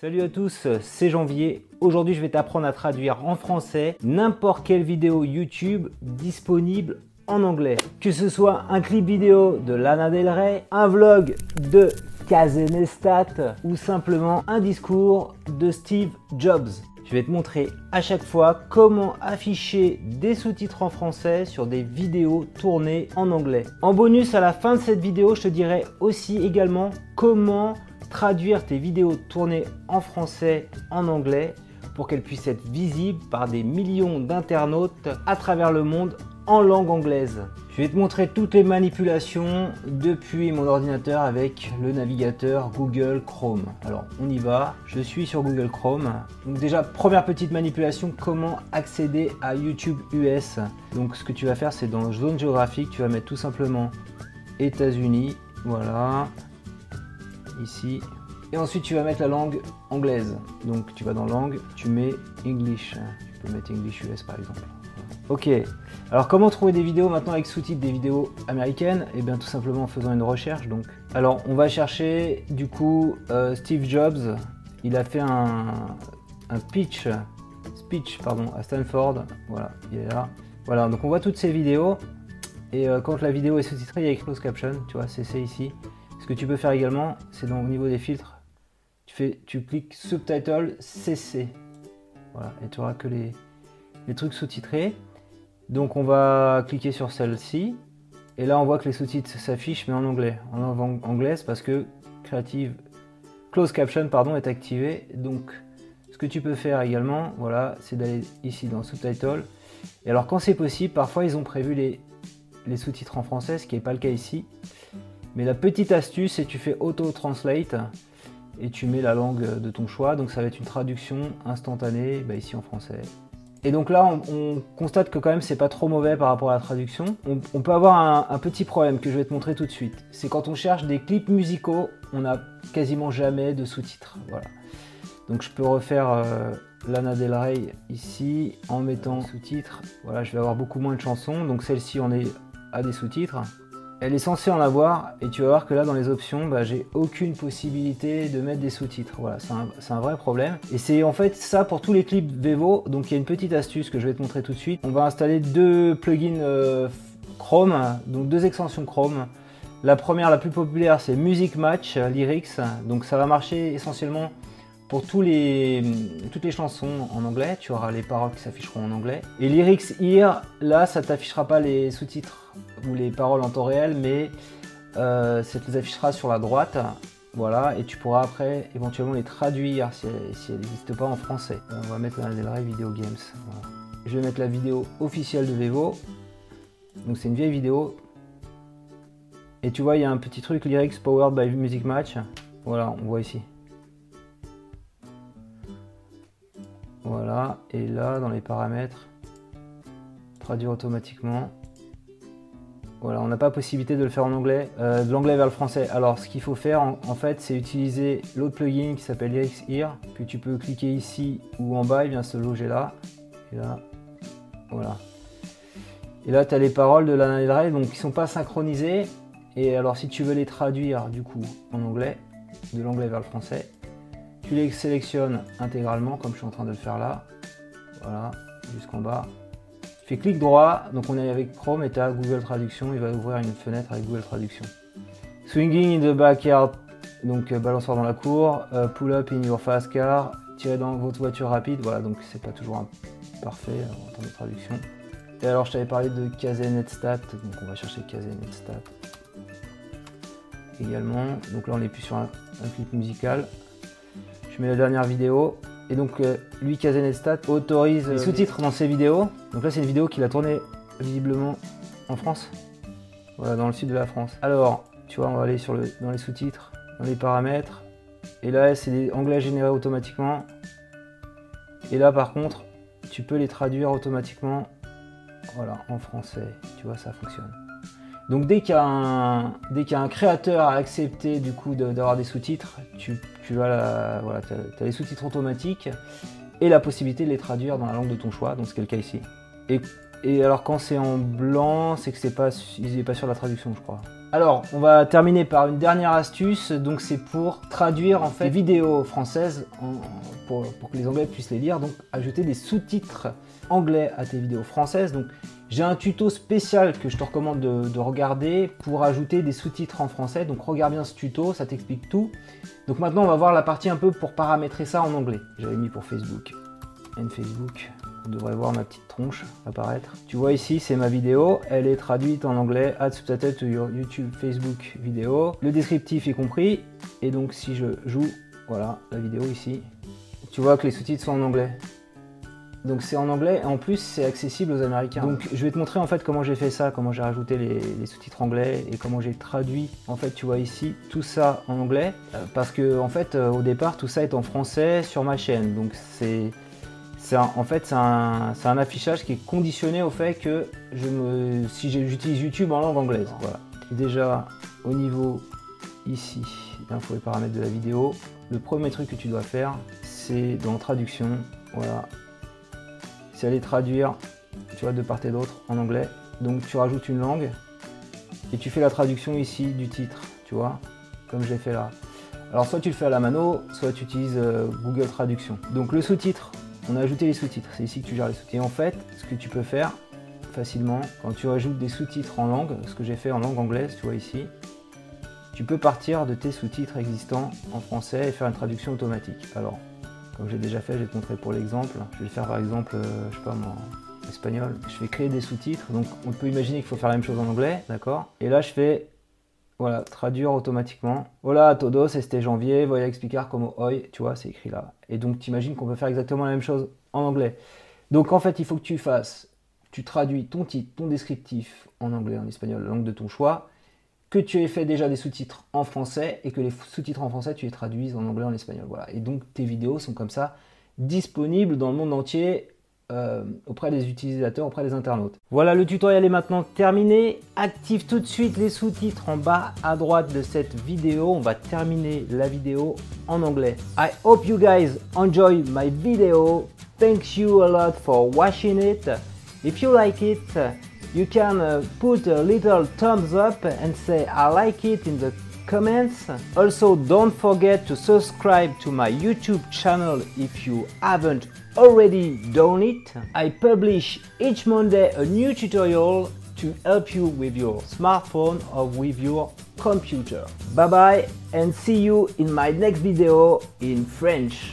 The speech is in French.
Salut à tous, c'est Janvier. Aujourd'hui, je vais t'apprendre à traduire en français n'importe quelle vidéo YouTube disponible en anglais. Que ce soit un clip vidéo de Lana Del Rey, un vlog de Kazenestat ou simplement un discours de Steve Jobs. Je vais te montrer à chaque fois comment afficher des sous-titres en français sur des vidéos tournées en anglais. En bonus, à la fin de cette vidéo, je te dirai aussi également comment traduire tes vidéos tournées en français en anglais pour qu'elles puissent être visibles par des millions d'internautes à travers le monde en langue anglaise. Je vais te montrer toutes les manipulations depuis mon ordinateur avec le navigateur Google Chrome. Alors on y va, je suis sur Google Chrome. Donc déjà première petite manipulation, comment accéder à YouTube US. Donc ce que tu vas faire c'est dans zone géographique, tu vas mettre tout simplement États-Unis, voilà, ici. Et ensuite tu vas mettre la langue anglaise. Donc tu vas dans langue, tu mets English. Tu peux mettre English US par exemple. Ok, alors comment trouver des vidéos maintenant avec sous-titres des vidéos américaines? Eh bien tout simplement en faisant une recherche donc. Alors on va chercher du coup euh, Steve Jobs, il a fait un, pitch, speech pardon, à Stanford, voilà, il est là. Voilà, donc on voit toutes ces vidéos, et euh, quand la vidéo est sous-titrée, il y a écrit close caption, tu vois, c'est ici. Que tu peux faire également, c'est au niveau des filtres, tu, fais, tu cliques subtitle CC, voilà, et tu auras que les, les trucs sous-titrés. Donc on va cliquer sur celle-ci. Et là on voit que les sous-titres s'affichent mais en anglais. En langue anglaise parce que Creative Close Caption pardon, est activé. Donc ce que tu peux faire également, voilà, c'est d'aller ici dans Subtitle. Et alors quand c'est possible, parfois ils ont prévu les, les sous-titres en français, ce qui n'est pas le cas ici. Mais la petite astuce, c'est tu fais Auto Translate et tu mets la langue de ton choix. Donc ça va être une traduction instantanée, bah, ici en français. Et donc là, on, constate que quand même, c'est pas trop mauvais par rapport à la traduction. On, peut avoir un, petit problème que je vais te montrer tout de suite. C'est quand on cherche des clips musicaux, on n'a quasiment jamais de sous-titres. Voilà. Donc je peux refaire euh, Lana Del Rey ici en mettant sous-titres. Voilà, je vais avoir beaucoup moins de chansons. Donc celle-ci, on est à des sous-titres. Elle est censée en avoir et tu vas voir que là dans les options, bah, j'ai aucune possibilité de mettre des sous-titres. Voilà, c'est un, vrai problème. Et c'est en fait ça pour tous les clips Vevo. Donc il y a une petite astuce que je vais te montrer tout de suite. On va installer deux plugins euh, Chrome, donc deux extensions Chrome. La première, la plus populaire, c'est Music Match Lyrics. Donc ça va marcher essentiellement pour toutes les chansons en anglais, tu auras les paroles qui s'afficheront en anglais. Et Lyrics Here, là, ça t'affichera pas les sous-titres ou les paroles en temps réel, mais euh, ça te les affichera sur la droite. Voilà, et tu pourras après éventuellement les traduire si, elles n'existent pas en français. On va mettre la Del Video Games. Je vais mettre la vidéo officielle de Vevo. Donc c'est une vieille vidéo. Et tu vois, il y a un petit truc Lyrics Powered by Music Match. Voilà, on voit ici. Voilà, et là, dans les paramètres, traduire automatiquement. Voilà, on n'a pas possibilité de le faire en anglais, euh, de l'anglais vers le français. Alors, ce qu'il faut faire, en, fait, c'est utiliser l'autre plugin qui s'appelle Lyrics. Puis tu peux cliquer ici ou en bas, il vient se loger là. Et là, voilà. Et là, tu as les paroles de Lana Del donc qui sont pas synchronisées. Et alors, si tu veux les traduire, du coup, en anglais, de l'anglais vers le français, tu les sélectionnes intégralement comme je suis en train de le faire là. Voilà, jusqu'en bas. Tu fais clic droit, donc on est avec Chrome et tu as Google Traduction, il va ouvrir une fenêtre avec Google Traduction. Swinging in the backyard, donc euh, balançoire dans la cour, euh, pull up in your fast car, tirer dans votre voiture rapide, voilà, donc c'est pas toujours parfait euh, en termes de traduction. Et alors je t'avais parlé de KZNetStat, donc on va chercher KZNetStat également. Donc là on est plus sur un clip musical mets la dernière vidéo. Et donc euh, lui, Kazenestat, autorise les sous-titres dans ses vidéos. Donc là, c'est une vidéo qu'il a tournée visiblement en France. Voilà, dans le sud de la France. Alors, tu vois, on va aller sur le, dans les sous-titres, dans les paramètres. Et là, c'est des anglais générés automatiquement. Et là, par contre, tu peux les traduire automatiquement voilà, en français. Tu vois, ça fonctionne. Donc dès qu'il y, a un créateur à accepter du coup d'avoir des sous-titres, tu, as, voilà, as, les sous-titres automatiques et la possibilité de les traduire dans la langue de ton choix, donc c'est le cas ici. Et alors quand c'est en blanc, c'est que c'est pas, ils n'est pas sur la traduction, je crois. Alors, on va terminer par une dernière astuce. Donc, c'est pour traduire en fait les vidéos françaises pour, que les Anglais puissent les lire. Donc, ajouter des sous-titres anglais à tes vidéos françaises. J'ai un tuto spécial que je te recommande de, de regarder pour ajouter des sous-titres en français. Donc, regarde bien ce tuto, ça t'explique tout. Donc, maintenant, on va voir la partie un peu pour paramétrer ça en anglais. J'avais mis pour Facebook. And Facebook. Vous devrez voir ma petite tronche apparaître. Tu vois ici, c'est ma vidéo. Elle est traduite en anglais. Add subtitle to your YouTube, Facebook vidéo. Le descriptif est compris. Et donc, si je joue, voilà, la vidéo ici, tu vois que les sous-titres sont en anglais. Donc c'est en anglais et en plus c'est accessible aux Américains. Donc je vais te montrer en fait comment j'ai fait ça, comment j'ai rajouté les, sous-titres anglais et comment j'ai traduit en fait tu vois ici tout ça en anglais euh, parce que en fait euh, au départ tout ça est en français sur ma chaîne donc c'est en fait, c'est un, affichage qui est conditionné au fait que je me, si j'utilise YouTube en langue anglaise. Voilà. déjà, au niveau ici, d'infos et paramètres de la vidéo, le premier truc que tu dois faire, c'est dans traduction, voilà, c'est aller traduire, tu vois, de part et d'autre en anglais. Donc tu rajoutes une langue et tu fais la traduction ici du titre, tu vois, comme j'ai fait là. Alors soit tu le fais à la mano, soit tu utilises euh, Google Traduction. Donc le sous-titre, on a ajouté les sous-titres, c'est ici que tu gères les sous-titres. Et en fait, ce que tu peux faire facilement, quand tu ajoutes des sous-titres en langue, ce que j'ai fait en langue anglaise, tu vois ici, tu peux partir de tes sous-titres existants en français et faire une traduction automatique. Alors, comme j'ai déjà fait, je vais te pour l'exemple. Je vais faire par exemple, euh, je sais pas moi, espagnol. Je vais créer des sous-titres, donc on peut imaginer qu'il faut faire la même chose en anglais, d'accord? Et là, je fais voilà, traduire automatiquement. Hola a todos, c'était janvier, voy a explicar como hoy, tu vois, c'est écrit là. Et donc tu imagines qu'on peut faire exactement la même chose en anglais. Donc en fait, il faut que tu fasses, tu traduis ton titre, ton descriptif en anglais, en espagnol, la langue de ton choix, que tu aies fait déjà des sous-titres en français et que les sous-titres en français, tu les traduises en anglais, en espagnol. Voilà. Et donc tes vidéos sont comme ça disponibles dans le monde entier euh, auprès des utilisateurs, auprès des internautes. Voilà, le tutoriel est maintenant terminé. Active tout de suite les sous-titres en bas à droite de cette vidéo. On va terminer la vidéo en anglais. I hope you guys enjoy my video. Thank you a lot for watching it. If you like it, you can uh, put a little thumbs up and say I like it in the comments. Also, don't forget to subscribe to my YouTube channel if you haven't already done it. I publish each Monday a new tutorial to help you with your smartphone or with your computer. Bye bye and see you in my next video in French.